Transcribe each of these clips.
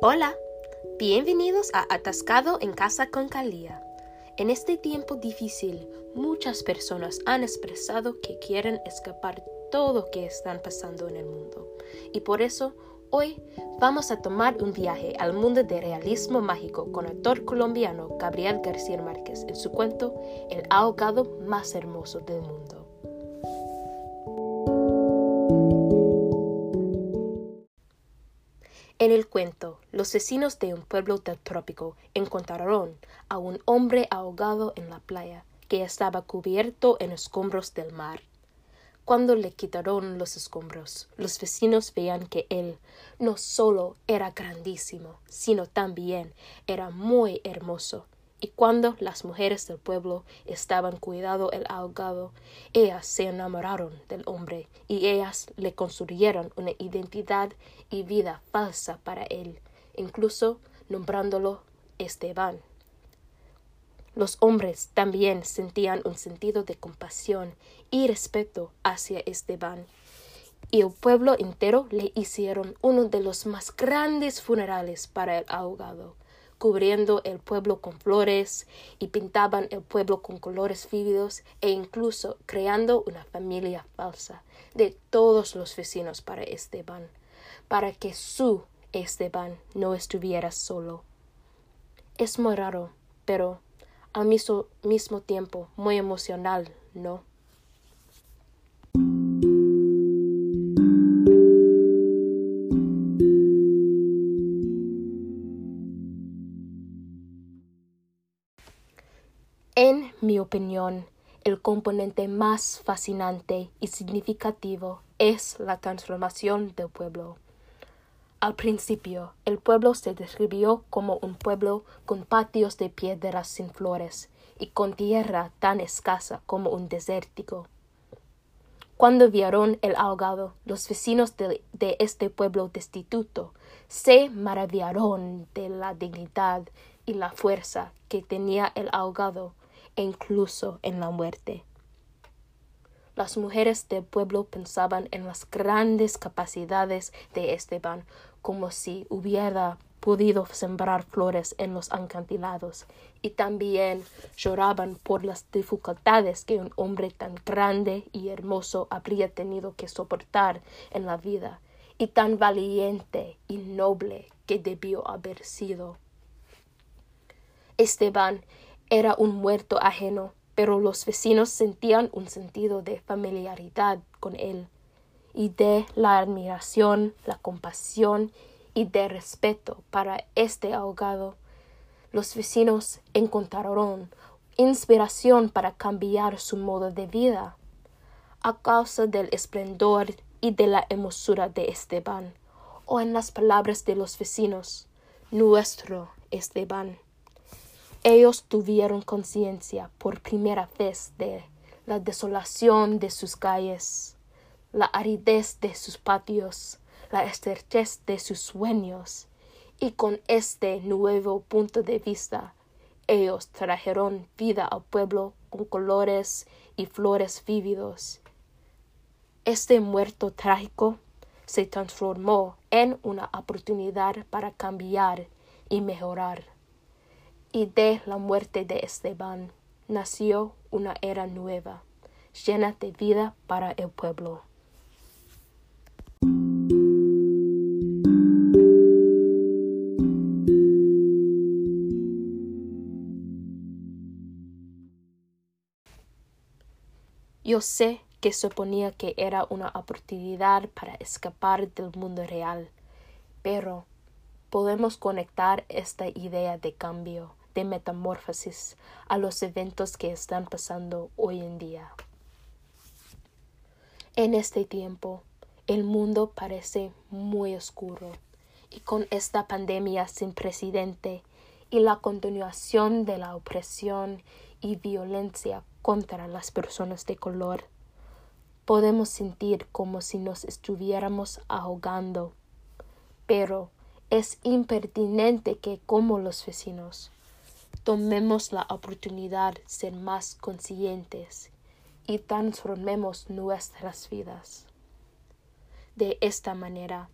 Hola, bienvenidos a Atascado en Casa con Calía. En este tiempo difícil, muchas personas han expresado que quieren escapar todo lo que están pasando en el mundo. Y por eso, hoy vamos a tomar un viaje al mundo de realismo mágico con actor colombiano Gabriel García Márquez en su cuento El ahogado más hermoso del mundo. En el cuento, los vecinos de un pueblo del trópico encontraron a un hombre ahogado en la playa, que estaba cubierto en escombros del mar. Cuando le quitaron los escombros, los vecinos veían que él no solo era grandísimo, sino también era muy hermoso y cuando las mujeres del pueblo estaban cuidando el ahogado, ellas se enamoraron del hombre y ellas le construyeron una identidad y vida falsa para él, incluso nombrándolo Esteban. Los hombres también sentían un sentido de compasión y respeto hacia Esteban, y el pueblo entero le hicieron uno de los más grandes funerales para el ahogado cubriendo el pueblo con flores y pintaban el pueblo con colores vívidos e incluso creando una familia falsa de todos los vecinos para Esteban, para que su Esteban no estuviera solo. Es muy raro, pero al mismo, mismo tiempo muy emocional, ¿no? En mi opinión, el componente más fascinante y significativo es la transformación del pueblo. Al principio, el pueblo se describió como un pueblo con patios de piedras sin flores y con tierra tan escasa como un desértico. Cuando vieron el ahogado, los vecinos de, de, este pueblo destituto se maravillaron de la dignidad y la fuerza que tenía el ahogado incluso en la muerte. Las mujeres del pueblo pensaban en las grandes capacidades de Esteban, como si hubiera podido sembrar flores en los acantilados, y también lloraban por las dificultades que un hombre tan grande y hermoso habría tenido que soportar en la vida, y tan valiente y noble que debió haber sido. Esteban era un muerto ajeno, pero los vecinos sentían un sentido de familiaridad con él, y de la admiración, la compasión y de respeto para este ahogado. Los vecinos encontraron inspiración para cambiar su modo de vida. A causa del esplendor y de la hermosura de Esteban, o en las palabras de los vecinos, nuestro Esteban. Ellos tuvieron conciencia por primera vez de la desolación de sus calles, la aridez de sus patios, la estrechez de sus sueños, y con este nuevo punto de vista, ellos trajeron vida al pueblo con colores y flores vívidos. Este muerto trágico se transformó en una oportunidad para cambiar y mejorar y de la muerte de Esteban nació una era nueva, llena de vida para el pueblo. Yo sé que suponía que era una oportunidad para escapar del mundo real, pero podemos conectar esta idea de cambio de metamorfosis a los eventos que están pasando hoy en día. En este tiempo, el mundo parece muy oscuro y con esta pandemia sin precedente y la continuación de la opresión y violencia contra las personas de color, podemos sentir como si nos estuviéramos ahogando. Pero es impertinente que como los vecinos tomemos la oportunidad de ser más conscientes y transformemos nuestras vidas. De esta manera,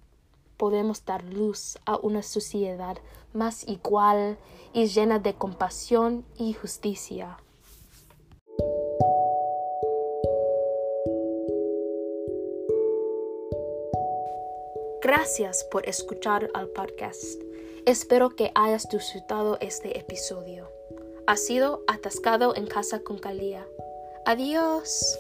podemos dar luz a una sociedad más igual y llena de compasión y justicia. Gracias por escuchar al podcast. Espero que hayas disfrutado este episodio. Ha sido atascado en casa con Calía. Adiós.